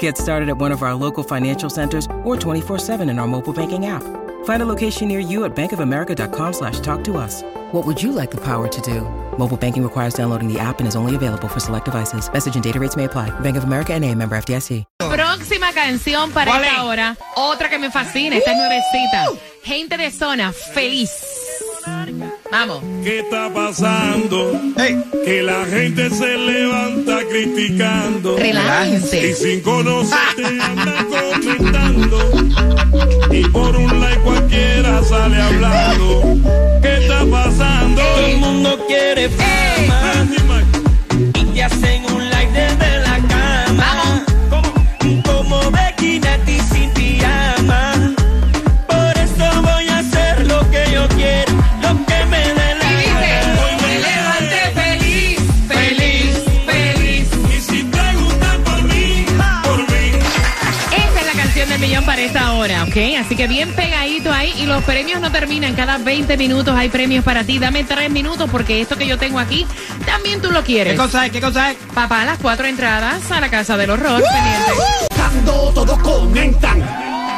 Get started at one of our local financial centers or 24-7 in our mobile banking app. Find a location near you at bankofamerica.com slash talk to us. What would you like the power to do? Mobile banking requires downloading the app and is only available for select devices. Message and data rates may apply. Bank of America and a member FDIC. Próxima canción para ¿Cuál esta hora. Otra que me fascina, esta es nuevecita. Gente de zona, feliz. Vamos. ¿Qué está pasando? Que la gente se levanta criticando. Y Relájense. sin conocerte anda comentando. Y por un like cualquiera sale hablando. ¿Qué está pasando? Todo el mundo quiere fama Así que bien pegadito ahí y los premios no terminan. Cada 20 minutos hay premios para ti. Dame tres minutos porque esto que yo tengo aquí también tú lo quieres. ¿Qué cosa es? ¿Qué cosa es? Papá, las cuatro entradas a la casa del horror. Cuando todos comentan.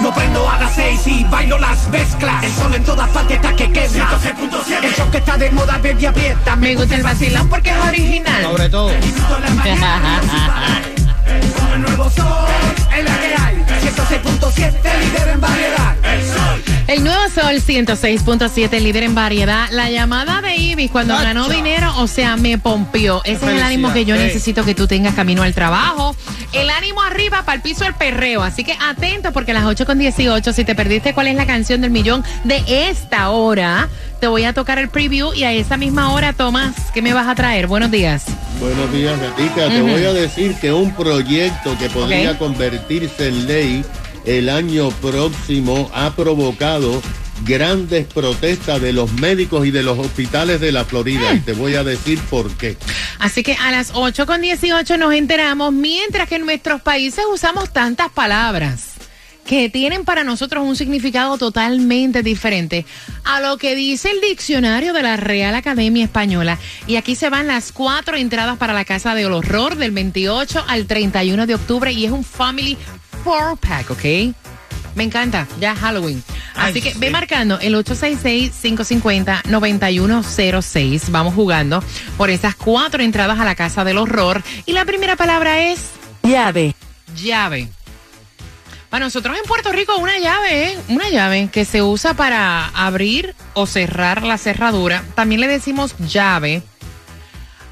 No prendo a las seis y bailo las mezclas. El sol en todas partes está que quema. 106.7. El show que está de moda, baby, aprieta. Me gusta el vacilón porque es original. Sobre todo. El nuevo sol, es la que. 106.7, líder en variedad. El sol. El nuevo Sol 106.7, líder en variedad. La llamada de Ibis cuando ganó dinero, o sea, me pompió. Ese es el ánimo que yo necesito que tú tengas camino al trabajo. El ánimo arriba para el piso del perreo. Así que atento porque a las 8.18, si te perdiste cuál es la canción del millón de esta hora, te voy a tocar el preview y a esa misma hora, Tomás, ¿qué me vas a traer? Buenos días. Buenos días, Gatica. Te voy a decir que un proyecto que podría convertirse en ley el año próximo ha provocado grandes protestas de los médicos y de los hospitales de la Florida. Y te voy a decir por qué. Así que a las 8.18 nos enteramos, mientras que en nuestros países usamos tantas palabras que tienen para nosotros un significado totalmente diferente a lo que dice el diccionario de la Real Academia Española. Y aquí se van las cuatro entradas para la Casa del Horror del 28 al 31 de octubre y es un Family Four Pack, ¿ok? Me encanta, ya Halloween. Así Ay, que sí. ve marcando el 866-550-9106. Vamos jugando por esas cuatro entradas a la Casa del Horror. Y la primera palabra es Llave. llave. Para nosotros en Puerto Rico una llave, ¿eh? una llave que se usa para abrir o cerrar la cerradura. También le decimos llave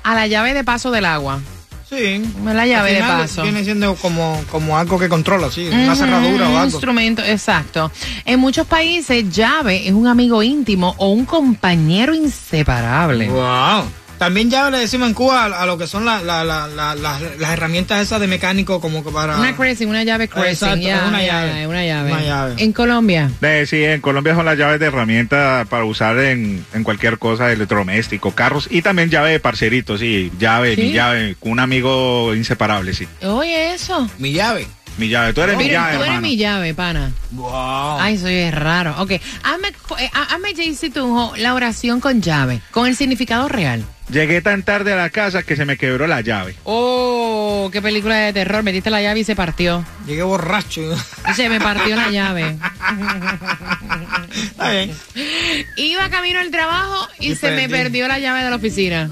a la llave de paso del agua. Sí. La llave de paso. Viene siendo como, como algo que controla, sí. Una cerradura o un algo. instrumento, exacto. En muchos países, llave es un amigo íntimo o un compañero inseparable. Wow. También ya le decimos en Cuba a, a lo que son la- la- la- la- las- las herramientas esas de mecánico como que para... Una crescent, una llave crescent. Exacto, ya, es una ya, llave. una llave. Una llave. En Colombia. Eh, sí, en Colombia son las llaves de herramienta para usar en, en cualquier cosa electrodoméstico, carros y también llave de parcerito, sí, llave, ¿Sí? mi llave, un amigo inseparable, sí. Oye, eso. Mi llave. Mi llave, tú eres mi llave, tú eres hermano. mi llave, pana. Wow. Ay, soy raro. Ok, hazme, eh, hazme JC Tunjo, la oración con llave, con el significado real. Llegué tan tarde a la casa que se me quebró la llave. Oh, qué película de terror. Metiste la llave y se partió. Llegué borracho. Y se me partió la llave. Está bien. Iba camino al trabajo y, Y se me perdió la llave de la oficina.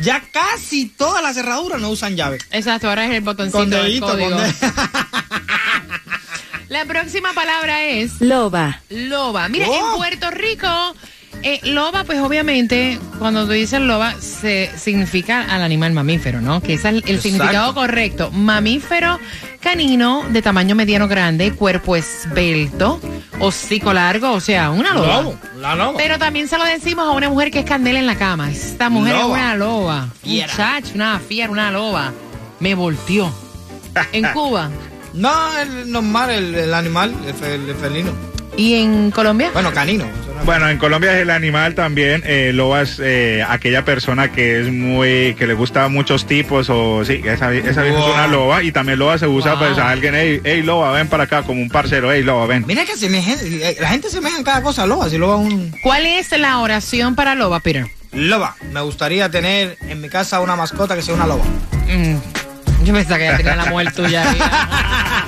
Ya casi todas las cerraduras no usan llave. Exacto, ahora es el botoncito Con del dedito, código. con de- La próxima palabra es Loba. loba. Mira, Oh. en Puerto Rico, eh, loba, pues obviamente, cuando tú dices loba, se significa al animal mamífero, ¿no? Que ese es el, Exacto. significado correcto. Mamífero canino de tamaño mediano grande, cuerpo esbelto, hocico largo, o sea, una loba. Lobo, la loba. Pero también se lo decimos a una mujer que es candela en la cama. Esta mujer es una loba. Fiera. Muchacho, una fiera, una loba. Me volteó. En Cuba. No, el normal, el, el animal, el felino. ¿Y en Colombia? Bueno, canino. Bueno, en Colombia es el animal también. Eh, loba es eh, aquella persona que es muy, que le gusta a muchos tipos o sí, esa, esa es Wow. una loba y también loba se usa Wow. pues a alguien, hey, hey loba, ven para acá como un parcero, hey loba, ven. Mira que se me, la gente se meja en cada cosa, loba. Si loba es un... ¿Cuál es la oración para loba, Peter? Loba. Me gustaría tener en mi casa una mascota que sea una loba. Mm, Yo pensaba que ya tenía la mujer tuya.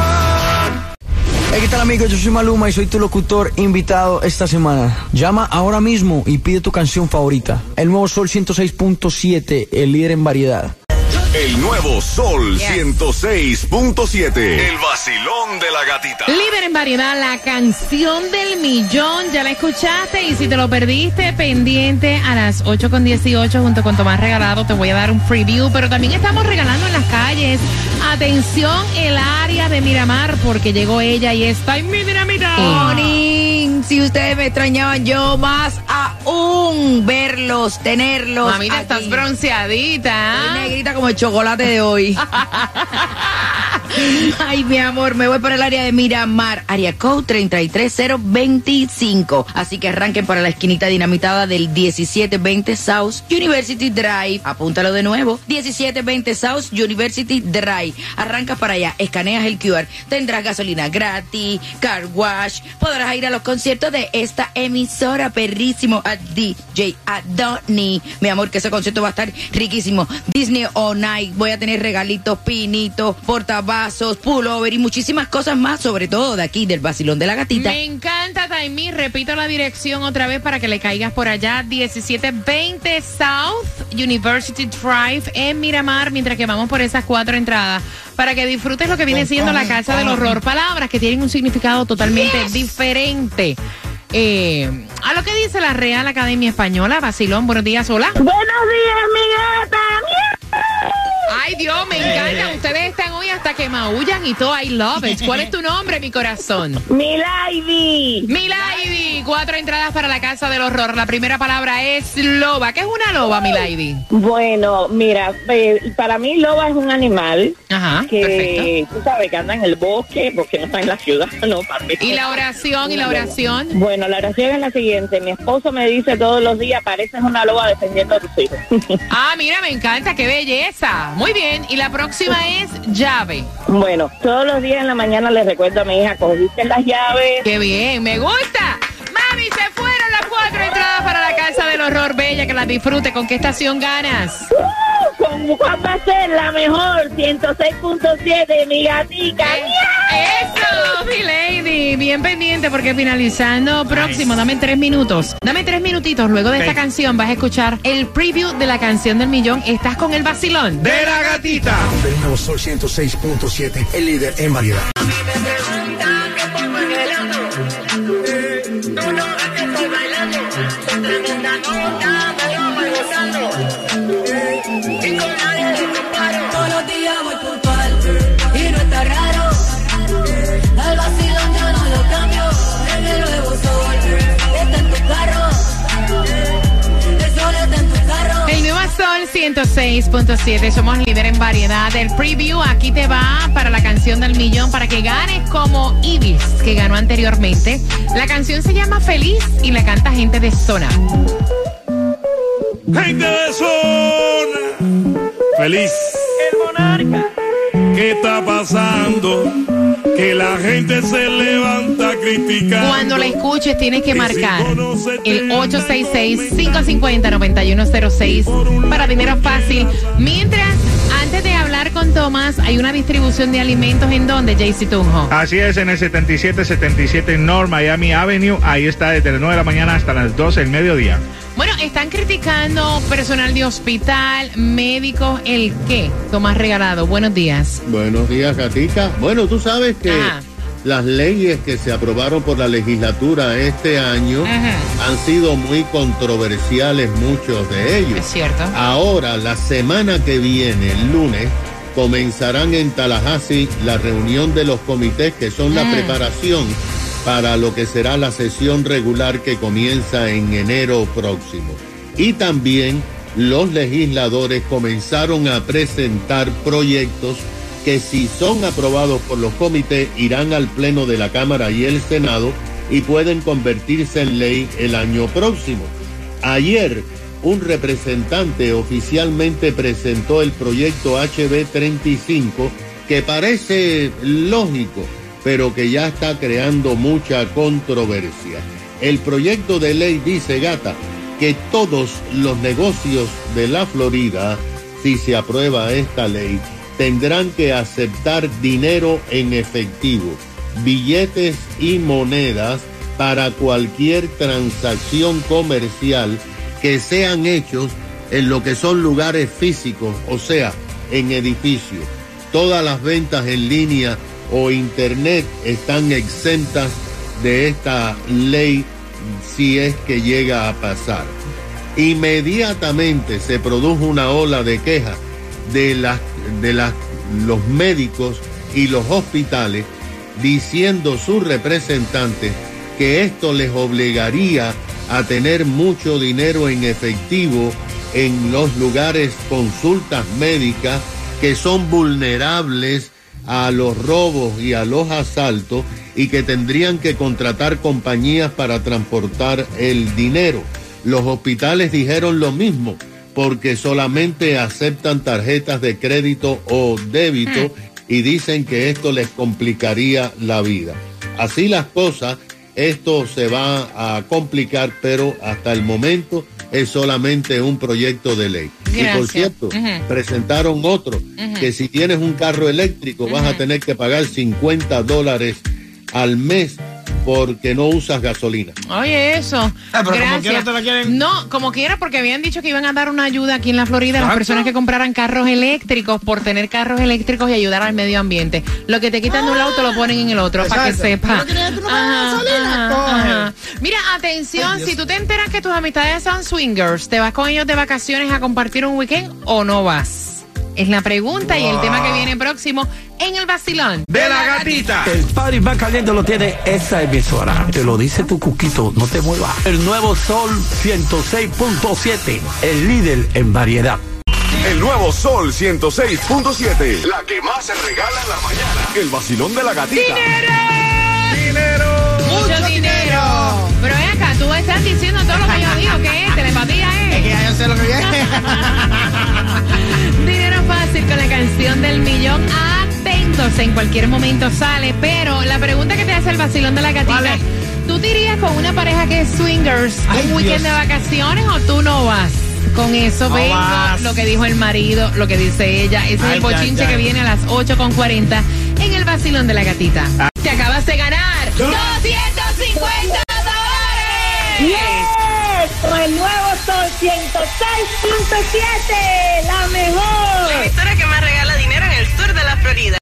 Hey, ¿qué tal amigos? Yo soy Maluma y soy tu locutor invitado esta semana. Llama ahora mismo y pide tu canción favorita. El nuevo Sol 106.7, el líder en variedad. El nuevo Sol Yes. 106.7. El vacilón de la gatita. Líder en variedad, la canción del millón. Ya la escuchaste y si te lo perdiste, pendiente a las 8 con 18 junto con Tomás Regalado. Te voy a dar un preview, pero también estamos regalando en las calles. Atención, el área de Miramar, porque llegó ella y está en mi dinamita. Morning. Si ustedes me extrañaban, yo más aún verlos, tenerlos. Mamita, aquí. estás bronceadita. Estoy negrita como el chocolate de hoy. Ay, mi amor, me voy para el área de Miramar, área code 33025. Así que arranquen para la esquinita dinamitada del 1720 South University Drive. Apúntalo de nuevo, 1720 South University Drive. Arrancas para allá, escaneas el QR, tendrás gasolina gratis, car wash, podrás ir a los conciertos de esta emisora perrísimo a DJ Adoni. Mi amor, que ese concierto va a estar riquísimo. Disney On Night, voy a tener regalitos, pinitos, portavasos, pullover y muchísimas cosas más, sobre todo de aquí, del Basilón de la Gatita. Me encanta, Taimí. Repito la dirección otra vez para que le caigas por allá. 1720 South University Drive en Miramar, mientras que vamos por esas cuatro entradas. Para que disfrutes lo que viene siendo la Casa del Horror. Palabras que tienen un significado totalmente diferente. Eh, a lo que dice la Real Academia Española. Basilón, buenos días, hola. Buenos días, mi gata. Ay, Dios, me encanta. Ustedes están hoy hasta que maullan y todo. I love it. ¿Cuál es tu nombre, mi corazón? Milady. Milady, cuatro entradas para la casa del horror. La primera palabra es loba. ¿Qué es una loba, Milady? Bueno, mira, eh, para mí loba es un animal Ajá, que, tú sabes, que anda en el bosque porque no está en la ciudad, ¿no? Para mí. ¿Y la oración? ¿Y la oración? Bueno, la oración es la siguiente. Mi esposo me dice todos los días, pareces una loba defendiendo a tus hijos. Ah, mira, me encanta, qué belleza. Muy bien, y la próxima es llave. bueno, todos los días en la mañana le recuerdo a mi hija, cogiste las llaves. Qué bien, me gusta. Mami, se fueron las cuatro entradas para la casa del horror. Bella, que las disfrute. ¿Con qué estación ganas? ¿Con cuál va a ser la mejor? 106.7, mi gatica. Eso, mi lady. Bien pendiente porque finalizando próximo, dame tres minutos. Dame tres minutitos. Luego de esta canción vas a escuchar el preview de la canción del millón. ¿Estás con el vacilón? De la gatita. El nuevo Sol 106.7, el líder en variedad. Todos 106.7, somos líder en variedad. El preview aquí te va para la canción del millón para que ganes como Ibis, que ganó anteriormente. La canción se llama Feliz y la canta gente de zona. Gente de zona. Feliz. El monarca. ¿Qué está pasando? Que la gente se levanta criticando. Cuando la escuches tienes que marcar el 866-550-9106 para dinero fácil. Mientras, antes de hablar con Tomás, hay una distribución de alimentos en donde, Jaycee Tunjo. Así es, en el 7777 North Miami Avenue. Ahí está desde las 9 de la mañana hasta las 12 del mediodía. Bueno, están criticando personal de hospital, médicos, el qué. Tomás Regalado, buenos días. Buenos días, Gatica. Bueno, tú sabes que Ajá. las leyes que se aprobaron por la legislatura este año han sido muy controversiales, muchos de ellos. Es cierto. Ahora, la semana que viene, el lunes, comenzarán en Tallahassee la reunión de los comités que son la preparación para lo que será la sesión regular que comienza en enero próximo. Y también los legisladores comenzaron a presentar proyectos que si son aprobados por los comités irán al Pleno de la Cámara y el Senado y pueden convertirse en ley el año próximo. Ayer un representante oficialmente presentó el proyecto HB 35 que parece lógico, pero que ya está creando mucha controversia. El proyecto de ley dice, gata, que todos los negocios de la Florida, si se aprueba esta ley, tendrán que aceptar dinero en efectivo, billetes y monedas para cualquier transacción comercial que sean hechos en lo que son lugares físicos, o sea, en edificios. Todas las ventas en línea o internet están exentas de esta ley si es que llega a pasar. Inmediatamente se produjo una ola de quejas de, las, de las, los médicos y los hospitales diciendo sus representantes que esto les obligaría a tener mucho dinero en efectivo en los lugares consultas médicas que son vulnerables a los robos y a los asaltos y que tendrían que contratar compañías para transportar el dinero. Los hospitales dijeron lo mismo porque solamente aceptan tarjetas de crédito o débito y dicen que esto les complicaría la vida. Así las cosas, esto se va a complicar, pero hasta el momento es solamente un proyecto de ley. Y por cierto, presentaron otro, que si tienes un carro eléctrico vas a tener que pagar 50 dólares al mes porque no usas gasolina. Oye, eso. Ah, pero como Gracias. quiera te la quieren- No, como quiera, porque habían dicho que iban a dar una ayuda aquí en la Florida a las personas que compraran carros eléctricos por tener carros eléctricos y ayudar al medio ambiente. Lo que te quitan de un auto lo ponen en el otro, para que sepa. Pagues Ajá, gasolina, ajá, coge. ajá. Mira, atención, si tú te enteras que tus amistades son swingers, ¿te vas con ellos de vacaciones a compartir un weekend o no vas? Es la pregunta y el tema que viene próximo en el vacilón. De la gatita. El party más caliente lo tiene esa emisora. Te lo dice tu cuquito, no te muevas. El nuevo Sol 106.7, el líder en variedad. El nuevo Sol 106.7. La que más se regala en la mañana. El vacilón de la gatita. Mucho dinero. Pero ven acá, tú estás diciendo todo lo que yo digo, ¿qué es? Telepatía es. Es que ya yo sé lo que viene. Atentos, en cualquier momento sale. Pero la pregunta que te hace el vacilón de la gatita. ¿Tú te irías con una pareja que es swingers Ay, un weekend Dios. de vacaciones o tú no vas? Con eso No vengo, vas. lo que dijo el marido, lo que dice ella. Ese es el bochinche que viene a las 8.40 en el vacilón de la gatita. Ah. Te acabas de ganar 250 dólares. ¡Yes! Con el nuevo Sol 106.7, la mejor. emisora que más regala dinero Florida.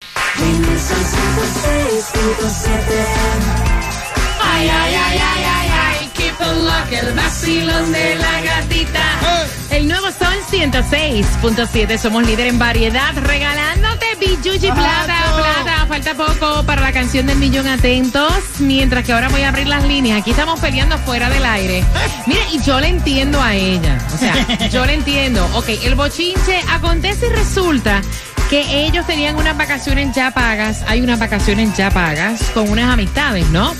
Ay, ay, ay, ay, ay, ay, keep lock, el vacilón de la gatita. El nuevo Sol 106.7, somos líder en variedad, regalándote Bijuji Plata, Plata. Falta poco para la canción del millón, atentos. Mientras que ahora voy a abrir las líneas, aquí estamos peleando fuera del aire. Mira, y yo le entiendo a ella, o sea, yo le entiendo. Ok, el bochinche acontece y resulta que ellos tenían unas vacaciones ya pagas, hay unas vacaciones ya pagas con unas amistades, ¿no?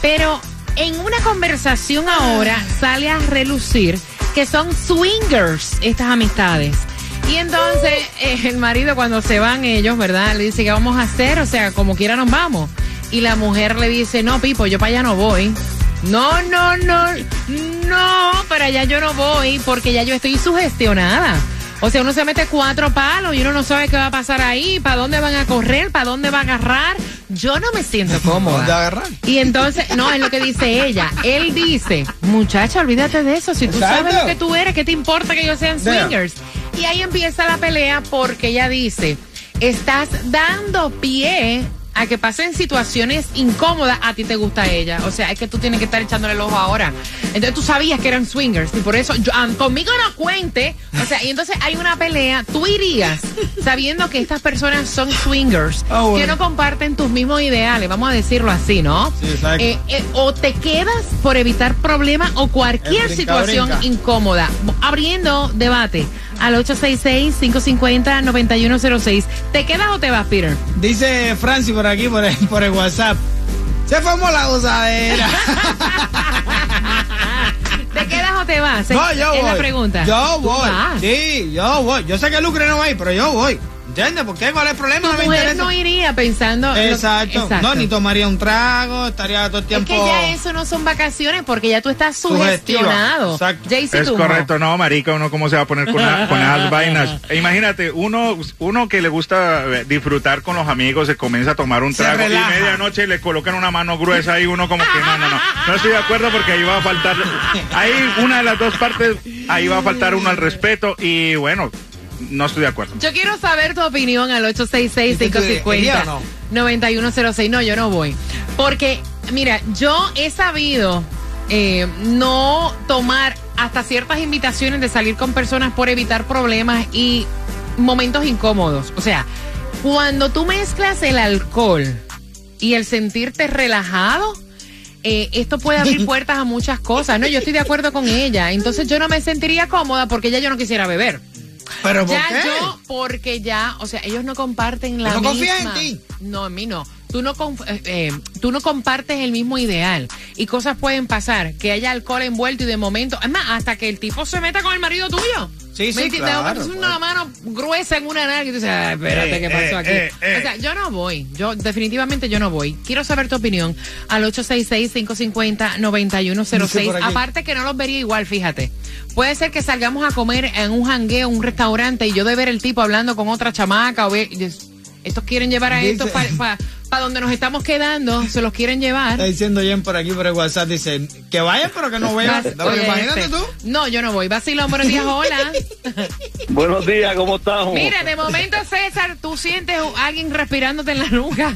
Pero en una conversación ahora sale a relucir que son swingers estas amistades. Y entonces eh, el marido cuando se van ellos, ¿verdad? Le dice, ¿qué vamos a hacer? O sea, como quiera nos vamos. Y la mujer le dice, no, Pipo, yo para allá no voy. No, no, no, no, para allá yo no voy porque ya yo estoy sugestionada. O sea, uno se mete cuatro palos y uno no sabe qué va a pasar ahí, para dónde van a correr, para dónde va a agarrar. Yo no me siento cómoda. ¿Dónde agarrar? Y entonces, no, es lo que dice ella. Él dice, muchacha, olvídate de eso. Si tú Exacto. sabes lo que tú eres, ¿qué te importa que ellos sean swingers? Y ahí empieza la pelea porque ella dice, estás dando pie a que pasen situaciones incómodas, a ti te gusta ella. O sea, es que tú tienes que estar echándole el ojo ahora. Entonces tú sabías que eran swingers y por eso yo, ah, conmigo no cuente. O sea, y entonces hay una pelea. Tú irías sabiendo que estas personas son swingers, Ah, bueno. que no comparten tus mismos ideales, vamos a decirlo así, ¿no? Sí, exacto. Eh, eh, o te quedas por evitar problemas o cualquier brinca, situación brinca. incómoda. Abriendo debate al 866-550-9106. ¿Te quedas o te vas, Peter? Dice Francis por aquí, por el, por el WhatsApp. Se formó la gozadera. ¿Te quedas o te vas? No, yo es voy. la pregunta. Yo voy. Sí, yo voy. Yo sé que Lucre no va a ir, pero yo voy. ¿Entiendes? ¿Por qué? ¿Cuál es el problema? Tu No me mujer no iría pensando. lo- Exacto. No, ni tomaría un trago, estaría todo el Es tiempo. que ya eso no son vacaciones porque ya tú estás sugestionado. Exacto. Jaycee, Es tú, correcto, no, marica, uno cómo se va a poner con, una- con esas vainas. E imagínate, uno, uno que le gusta eh, disfrutar con los amigos, se comienza a tomar un trago y medianoche le colocan una mano gruesa y uno como que no, no, no. No estoy de acuerdo porque ahí va a faltar, ahí una de las dos partes, ahí va a faltar uno al respeto y bueno, no estoy de acuerdo. Yo quiero saber tu opinión al ¿Iría o 866-550-9106. No, yo no voy. Porque, mira, yo he sabido eh, no tomar hasta ciertas invitaciones de salir con personas por evitar problemas y momentos incómodos. O sea, cuando tú mezclas el alcohol y el sentirte relajado, eh, esto puede abrir puertas a muchas cosas. No, yo estoy de acuerdo con ella. Entonces yo no me sentiría cómoda porque ya yo no quisiera beber. ¿Pero por ya qué? yo, porque ya, o sea, ellos no comparten la ¿No misma. confías en ti? No, en mí no. Tú no, eh, eh, tú no compartes el mismo ideal y cosas pueden pasar, que haya alcohol envuelto y de momento, es más, hasta que el tipo se meta con el marido tuyo. Sí, sí, ¿Me claro, es una mano gruesa en una nalga y tú dices, "Ay, espérate, Eh, ¿qué pasó eh, aquí? eh. O sea, yo no voy. Yo, definitivamente yo no voy. Quiero saber tu opinión al 866-550-9106. Dice por aquí. Aparte que no los vería igual, fíjate. Puede ser que salgamos a comer en un jangueo, un restaurante, y yo de ver el tipo hablando con otra chamaca o estos quieren llevar a estos para donde nos estamos quedando, se los quieren llevar. Está diciendo Jen por aquí por el WhatsApp, dice que vayan pero que no vean. Vas- No, oye, imagínate este, tú. No, yo no voy. Vacilón, buenos días, hola. Buenos días, ¿cómo estamos? Mira, de momento, César, tú sientes a alguien respirándote en la nuca.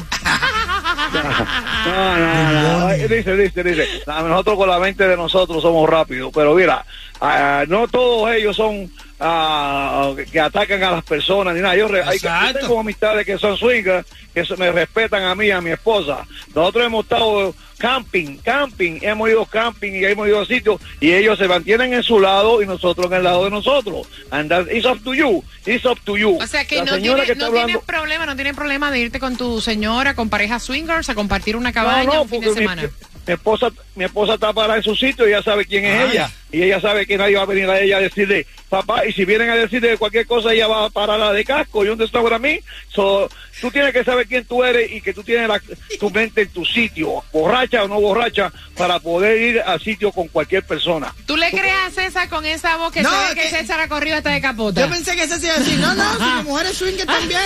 No, no, no. Dice, dice, dice. Nosotros con la mente de nosotros somos rápidos, pero mira, ah, no todos ellos son ah, que atacan a las personas ni nada. Yo, re- hay, yo tengo amistades que son swingers, que se- me respetan a mí y a mi esposa. Nosotros hemos estado camping, camping, hemos ido camping y hemos ido a sitios y ellos se mantienen en su lado y nosotros en el lado de nosotros. And that, it's up to you, it's up to you. O sea que La no, señora tiene, que está no hablando- tienes problema, no tienes problema de irte con tu señora, con pareja swingers, a compartir una cabaña No, no, un fin de mi- semana. Mi, esposa, mi esposa está parada en su sitio y ella sabe quién es Ay. ella. Y ella sabe que nadie va a venir a ella a decirle, papá, y si vienen a decirle cualquier cosa, ella va a pararla de casco. ¿Y dónde está ahora mí? So, tú tienes que saber quién tú eres y que tú tienes la- tu mente en tu sitio, borracha o no borracha, para poder ir al sitio con cualquier persona. ¿Tú le crees a César con esa voz que No, se ve que, que- César ha corrido hasta de capota? Yo pensé que ese se iba a decir, no, no, si mi mujer es swinger también.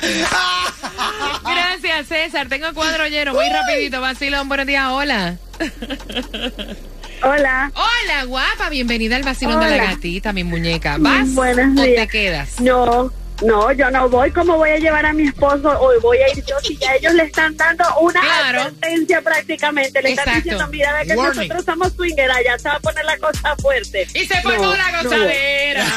Ay, César. Tengo el cuadro lleno. Voy rapidito. Vacilón, buenos días. Hola. Hola. Hola, guapa. Bienvenida al vacilón de la gatita, mi muñeca. ¿Vas Buenos o te quedas? No, no, yo no voy. ¿Cómo voy a llevar a mi esposo? Hoy voy a ir yo si ya ellos le están dando una Claro. advertencia prácticamente. Le están diciendo, mira, ve que Warning. nosotros somos swingers, ya se va a poner la cosa fuerte. Y se formó No, la no gozadera.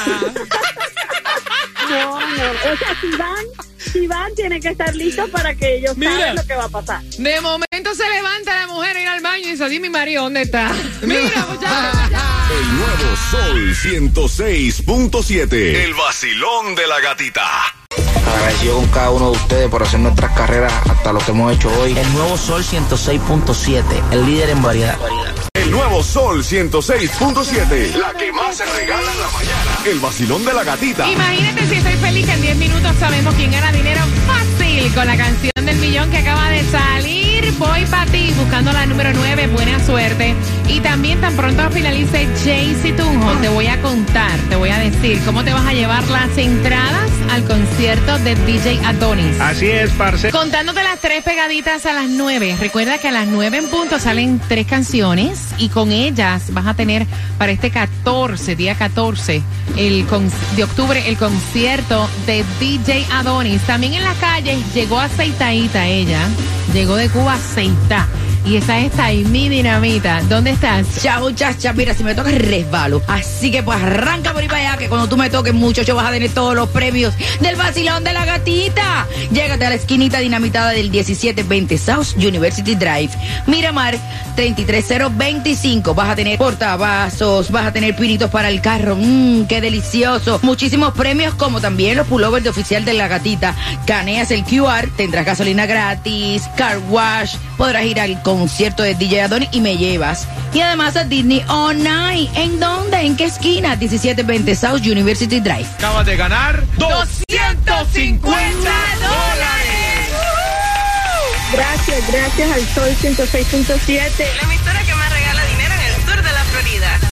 No, no. O sea, si van, si van, tienen que estar listos para que ellos Mira. saben lo que va a pasar. De momento se levanta la mujer a ir al baño y dice, di mi marido, ¿dónde está? Mira, muchachos. El nuevo Sol 106.7. El vacilón de la gatita. Agradecido con cada uno de ustedes por hacer nuestras carreras hasta lo que hemos hecho hoy. El nuevo Sol 106.7, el líder en variedad. El nuevo Sol 106.7. La que más se regala en la mañana. El vacilón de la gatita. Imagínate si estoy feliz que en 10 minutos sabemos quién gana dinero fácil con la canción del millón que acaba de salir. Voy para ti buscando la número 9. Buena suerte. Y también tan pronto finalice Jaycee Tunjo, te voy a contar, te voy a decir cómo te vas a llevar las entradas al concierto de DJ Adonis. Así es, parce. Contándote las tres pegaditas a las nueve. Recuerda que a las nueve en punto salen tres canciones y con ellas vas a tener para este 14, día 14 el de octubre, el concierto de DJ Adonis. También en la calle llegó aceitadita ella. Llegó de Cuba aceita. Y esa es mi Dinamita. ¿Dónde estás? Chao, chacha, mira, si me toca resbalo. Así que pues arranca por ahí para allá, que cuando tú me toques, muchacho, vas a tener todos los premios del vacilón de la gatita. Llégate a la esquinita dinamitada del 1720 South University Drive. Miramar 33025. Vas a tener portavasos, vas a tener pinitos para el carro. Mmm, qué delicioso. Muchísimos premios, como también los pullovers de oficial de la gatita. Caneas el QR, tendrás gasolina gratis, car wash, podrás ir al concierto de DJ Adonis y me llevas. Y además a Disney On Night. ¿En dónde? ¿En qué esquina? 1720 South University Drive. Acabas de ganar 250 Gracias, gracias al Sol 106.7.